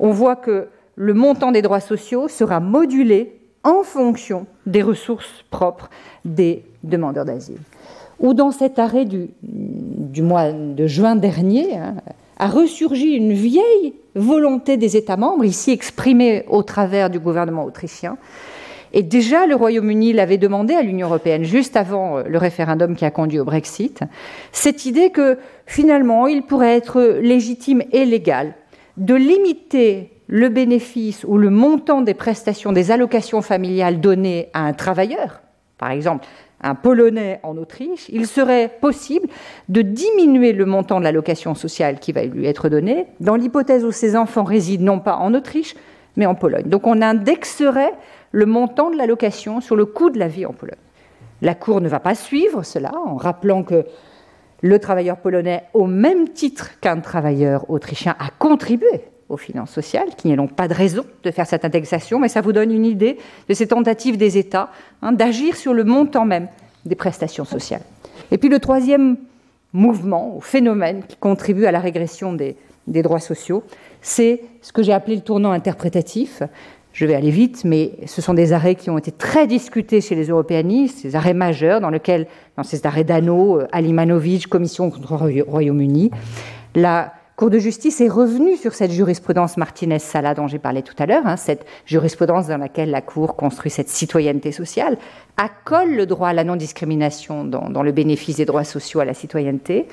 On voit que le montant des droits sociaux sera modulé en fonction des ressources propres des demandeurs d'asile. Ou dans cet arrêt du, mois de juin dernier, hein, a ressurgi une vieille volonté des États membres, ici exprimée au travers du gouvernement autrichien, et déjà, le Royaume-Uni l'avait demandé à l'Union européenne, juste avant euh, le référendum qui a conduit au Brexit, cette idée que finalement, il pourrait être légitime et légal de limiter le bénéfice ou le montant des prestations, des allocations familiales données à un travailleur, par exemple un Polonais en Autriche, il serait possible de diminuer le montant de l'allocation sociale qui va lui être donnée dans l'hypothèse où ses enfants résident non pas en Autriche, mais en Pologne. Donc on indexerait le montant de l'allocation sur le coût de la vie en Pologne. La Cour ne va pas suivre cela en rappelant que le travailleur polonais, au même titre qu'un travailleur autrichien, a contribué aux finances sociales, qu'il n'y donc pas de raison de faire cette indexation, mais ça vous donne une idée de ces tentatives des États hein, d'agir sur le montant même des prestations sociales. Et puis le troisième mouvement ou phénomène qui contribue à la régression des droits sociaux, c'est ce que j'ai appelé le tournant interprétatif. Je vais aller vite, mais ce sont des arrêts qui ont été très discutés chez les européanistes, ces arrêts majeurs dans lesquels, dans ces arrêts d'Anneau, euh, Alimanovic, Commission contre Royaume-Uni, la Cour de justice est revenue sur cette jurisprudence Martinez-Sala dont j'ai parlé tout à l'heure, hein, cette jurisprudence dans laquelle la Cour construit cette citoyenneté sociale, accole le droit à la non-discrimination dans, dans, le bénéfice des droits sociaux à la citoyenneté.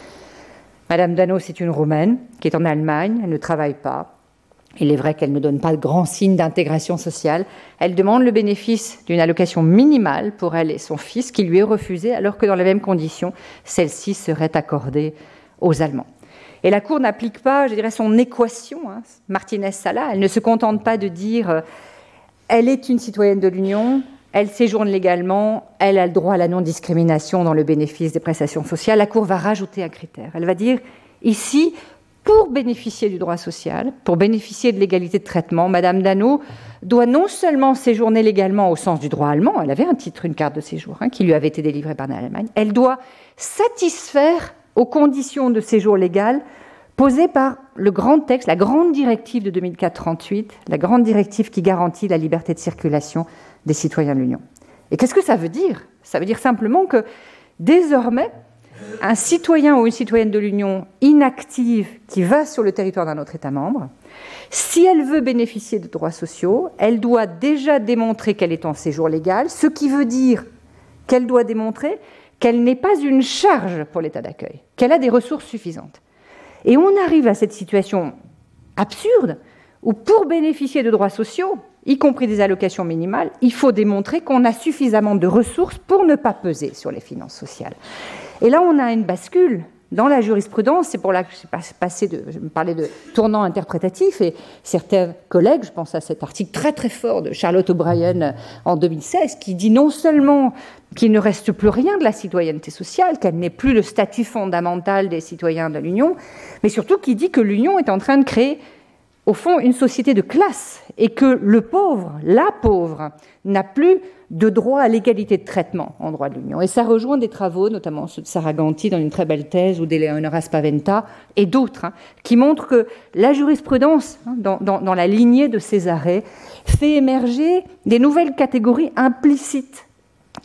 Madame Dano, c'est une Roumaine qui est en Allemagne, elle ne travaille pas, il est vrai qu'elle ne donne pas de grands signes d'intégration sociale. Elle demande le bénéfice d'une allocation minimale pour elle et son fils qui lui est refusée, alors que dans les mêmes conditions, celle-ci serait accordée aux Allemands. Et la Cour n'applique pas, je dirais, son équation, hein, Martinez-Sala. Elle ne se contente pas de dire euh, elle est une citoyenne de l'Union, elle séjourne légalement, elle a le droit à la non-discrimination dans le bénéfice des prestations sociales. La Cour va rajouter un critère. Elle va dire ici, pour bénéficier du droit social, pour bénéficier de l'égalité de traitement, Madame Dano doit non seulement séjourner légalement au sens du droit allemand, elle avait un titre, une carte de séjour hein, qui lui avait été délivrée par l'Allemagne, elle doit satisfaire aux conditions de séjour légal posées par le grand texte, la grande directive de 2004-38, la grande directive qui garantit la liberté de circulation des citoyens de l'Union. Et qu'est-ce que ça veut dire? Ça veut dire simplement que désormais, un citoyen ou une citoyenne de l'Union inactive qui va sur le territoire d'un autre État membre, si elle veut bénéficier de droits sociaux, elle doit déjà démontrer qu'elle est en séjour légal, ce qui veut dire qu'elle doit démontrer qu'elle n'est pas une charge pour l'État d'accueil, qu'elle a des ressources suffisantes. Et on arrive à cette situation absurde où pour bénéficier de droits sociaux, y compris des allocations minimales, il faut démontrer qu'on a suffisamment de ressources pour ne pas peser sur les finances sociales. Et là, on a une bascule dans la jurisprudence, c'est pour là que j'ai passé de, je me parlais de tournant interprétatif, et certains collègues, je pense à cet article très très fort de Charlotte O'Brien en 2016, qui dit non seulement qu'il ne reste plus rien de la citoyenneté sociale, qu'elle n'est plus le statut fondamental des citoyens de l'Union, mais surtout qui dit que l'Union est en train de créer au fond une société de classe et que le pauvre, la pauvre, n'a plus de droit à l'égalité de traitement en droit de l'Union. Et ça rejoint des travaux, notamment ceux de Sarah Ganti dans une très belle thèse, ou d'Eleonora Spaventa, et d'autres, hein, qui montrent que la jurisprudence, hein, dans la lignée de ces arrêts, fait émerger des nouvelles catégories implicites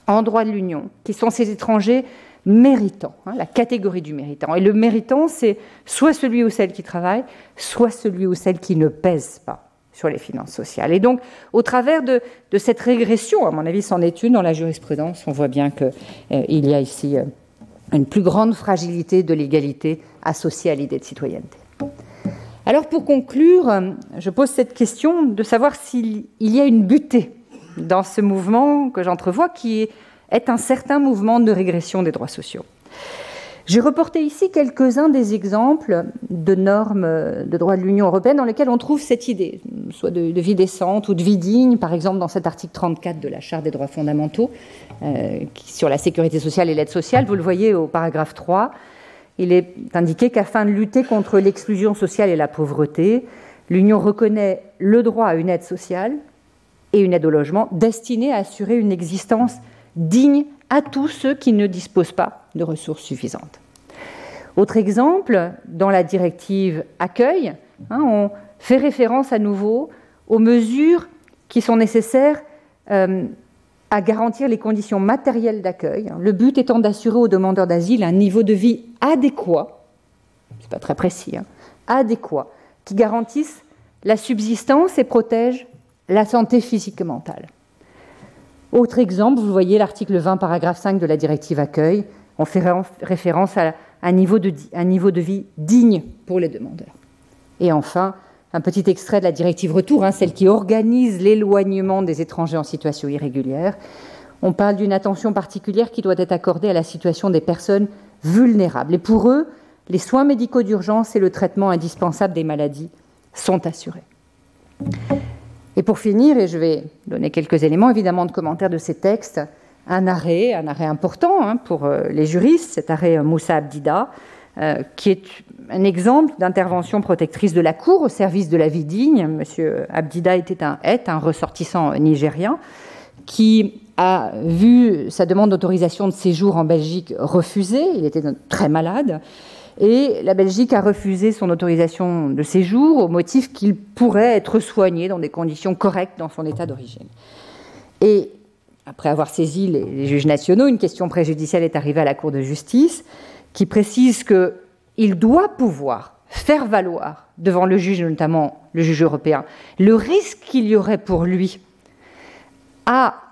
en droit de l'Union, qui sont ces étrangers méritant, hein, la catégorie du méritant. Et le méritant, c'est soit celui ou celle qui travaille, soit celui ou celle qui ne pèse pas sur les finances sociales. Et donc, au travers de, cette régression, à mon avis, c'en est une dans la jurisprudence, on voit bien qu'il euh, y a ici euh, une plus grande fragilité de l'égalité associée à l'idée de citoyenneté. Alors, pour conclure, euh, je pose cette question de savoir s'il y a une butée dans ce mouvement que j'entrevois qui est est un certain mouvement de régression des droits sociaux. J'ai reporté ici quelques-uns des exemples de normes de droit de l'Union européenne dans lesquels on trouve cette idée, soit de, vie décente ou de vie digne, par exemple dans cet article 34 de la Charte des droits fondamentaux euh, sur la sécurité sociale et l'aide sociale. Vous le voyez au paragraphe 3, il est indiqué qu'afin de lutter contre l'exclusion sociale et la pauvreté, l'Union reconnaît le droit à une aide sociale et une aide au logement destinée à assurer une existence digne à tous ceux qui ne disposent pas de ressources suffisantes. Autre exemple, dans la directive accueil, hein, on fait référence à nouveau aux mesures qui sont nécessaires euh, à garantir les conditions matérielles d'accueil, hein. le but étant d'assurer aux demandeurs d'asile un niveau de vie adéquat, c'est pas très précis, hein, adéquat, qui garantisse la subsistance et protège la santé physique et mentale. Autre exemple, vous voyez l'article 20, paragraphe 5 de la directive accueil. On fait référence à un niveau de, vie digne pour les demandeurs. Et enfin, un petit extrait de la directive retour, hein, celle qui organise l'éloignement des étrangers en situation irrégulière. On parle d'une attention particulière qui doit être accordée à la situation des personnes vulnérables. Et pour eux, les soins médicaux d'urgence et le traitement indispensable des maladies sont assurés. Et pour finir, et je vais donner quelques éléments évidemment de commentaires de ces textes, un arrêt, un arrêt important hein, pour euh, les juristes, cet arrêt euh, Moussa Abdida, euh, qui est un exemple d'intervention protectrice de la Cour au service de la vie digne. Monsieur Abdida était un, est un ressortissant nigérien qui a vu sa demande d'autorisation de séjour en Belgique refusée. Il était très malade. Et la Belgique a refusé son autorisation de séjour au motif qu'il pourrait être soigné dans des conditions correctes dans son état d'origine. Et après avoir saisi les, juges nationaux, une question préjudicielle est arrivée à la Cour de justice qui précise qu'il doit pouvoir faire valoir devant le juge, notamment le juge européen, le risque qu'il y aurait pour lui à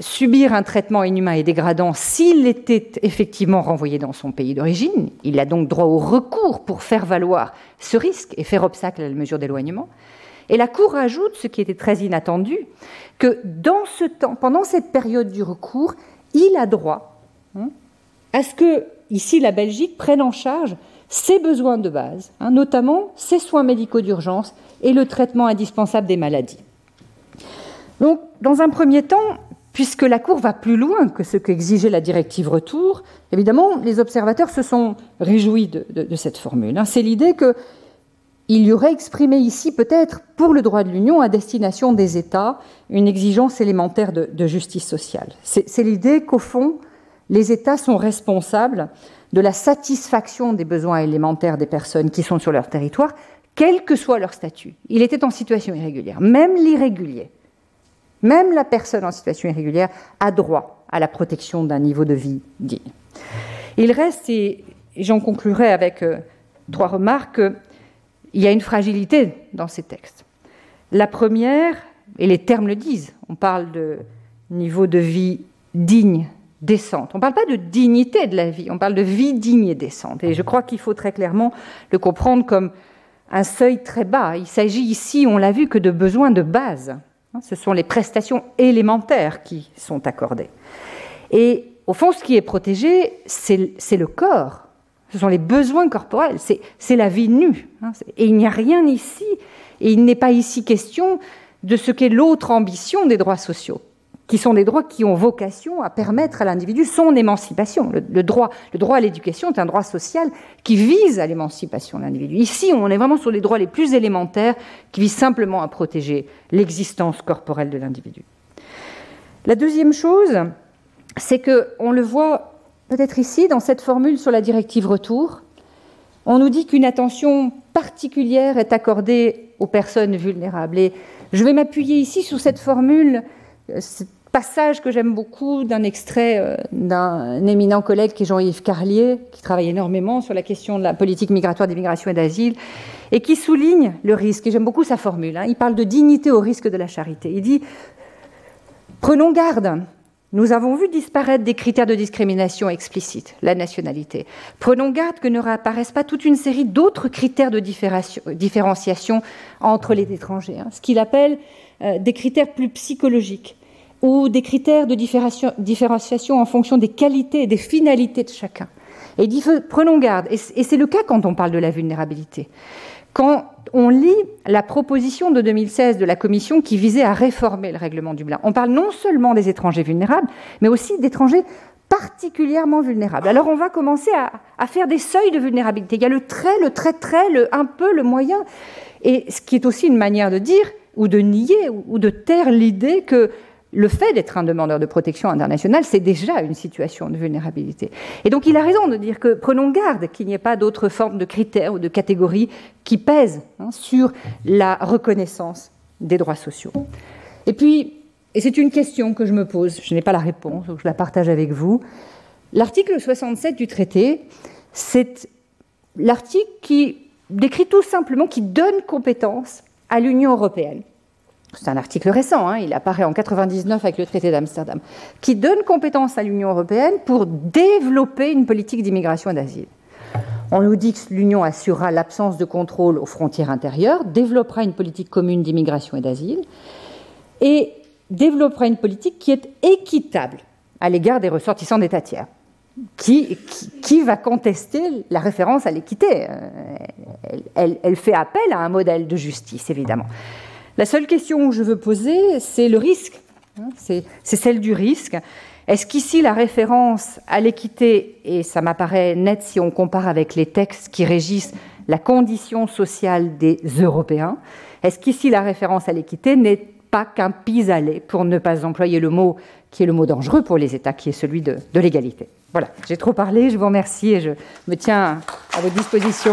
subir un traitement inhumain et dégradant s'il était effectivement renvoyé dans son pays d'origine. Il a donc droit au recours pour faire valoir ce risque et faire obstacle à la mesure d'éloignement. Et la Cour ajoute, ce qui était très inattendu, que pendant cette période du recours, il a droit hein, à ce que, ici, la Belgique prenne en charge ses besoins de base, hein, notamment ses soins médicaux d'urgence et le traitement indispensable des maladies. Donc, dans un premier temps, puisque la Cour va plus loin que ce qu'exigeait la directive retour, évidemment, les observateurs se sont réjouis de, cette formule. Hein. C'est l'idée qu'il y aurait exprimé ici, peut-être, pour le droit de l'Union, à destination des États, une exigence élémentaire de, de justice sociale. C'est l'idée qu'au fond, les États sont responsables de la satisfaction des besoins élémentaires des personnes qui sont sur leur territoire, quel que soit leur statut. Il était en situation irrégulière, même l'irrégulier même la personne en situation irrégulière a droit à la protection d'un niveau de vie digne. Il reste, et j'en conclurai avec euh, trois remarques, il y a une fragilité dans ces textes. La première, et les termes le disent, on parle de niveau de vie digne, décente. On ne parle pas de dignité de la vie, on parle de vie digne et décente. Et je crois qu'il faut très clairement le comprendre comme un seuil très bas. Il s'agit ici, on l'a vu, que de besoins de base. Hein, ce sont les prestations élémentaires qui sont accordées. Et au fond, ce qui est protégé, c'est le corps. ce sont les besoins corporels, c'est la vie nue. Hein, et il n'y a rien ici, et il n'est pas ici question de ce qu'est l'autre ambition des droits sociaux, qui sont des droits qui ont vocation à permettre à l'individu son émancipation. Le, droit, le droit à l'éducation est un droit social qui vise à l'émancipation de l'individu. Ici, on est vraiment sur les droits les plus élémentaires qui visent simplement à protéger l'existence corporelle de l'individu. La deuxième chose, c'est que on le voit peut-être ici dans cette formule sur la directive retour. On nous dit qu'une attention particulière est accordée aux personnes vulnérables. Et je vais m'appuyer ici sur cette formule, euh, passage que j'aime beaucoup d'un extrait euh, d'un éminent collègue qui est Jean-Yves Carlier, qui travaille énormément sur la question de la politique migratoire, d'immigration et d'asile, et qui souligne le risque. Et j'aime beaucoup sa formule. Hein. Il parle de dignité au risque de la charité. Il dit Prenons garde nous avons vu disparaître des critères de discrimination explicites, la nationalité. Prenons garde que ne réapparaissent pas toute une série d'autres critères de différenciation entre les étrangers, hein. ce qu'il appelle euh, des critères plus psychologiques ou des critères de différenciation en fonction des qualités et des finalités de chacun. Et prenons garde, et c'est le cas quand on parle de la vulnérabilité. Quand on lit la proposition de 2016 de la Commission qui visait à réformer le règlement Dublin. On parle non seulement des étrangers vulnérables, mais aussi d'étrangers particulièrement vulnérables. Alors on va commencer à, faire des seuils de vulnérabilité. Il y a le très, le très très, le un peu, le moyen. Et ce qui est aussi une manière de dire ou de nier ou de taire l'idée que le fait d'être un demandeur de protection internationale, c'est déjà une situation de vulnérabilité. Et donc il a raison de dire que prenons garde qu'il n'y ait pas d'autres formes de critères ou de catégories qui pèsent hein, sur la reconnaissance des droits sociaux. Et puis, et c'est une question que je me pose, je n'ai pas la réponse, donc je la partage avec vous. L'article 67 du traité, c'est l'article qui décrit tout simplement, qui donne compétence à l'Union européenne c'est un article récent, hein, il apparaît en 99 avec le traité d'Amsterdam, qui donne compétence à l'Union européenne pour développer une politique d'immigration et d'asile. On nous dit que l'Union assurera l'absence de contrôle aux frontières intérieures, développera une politique commune d'immigration et d'asile, et développera une politique qui est équitable à l'égard des ressortissants d'États tiers. Qui, va contester la référence à l'équité elle, elle, fait appel à un modèle de justice, évidemment. La seule question que je veux poser, c'est le risque. Hein, c'est celle du risque. Est-ce qu'ici la référence à l'équité, et ça m'apparaît net si on compare avec les textes qui régissent la condition sociale des Européens, est-ce qu'ici la référence à l'équité n'est pas qu'un pis-aller, pour ne pas employer le mot qui est le mot dangereux pour les États, qui est celui de, de l'égalité? Voilà, j'ai trop parlé, je vous remercie et je me tiens à votre disposition.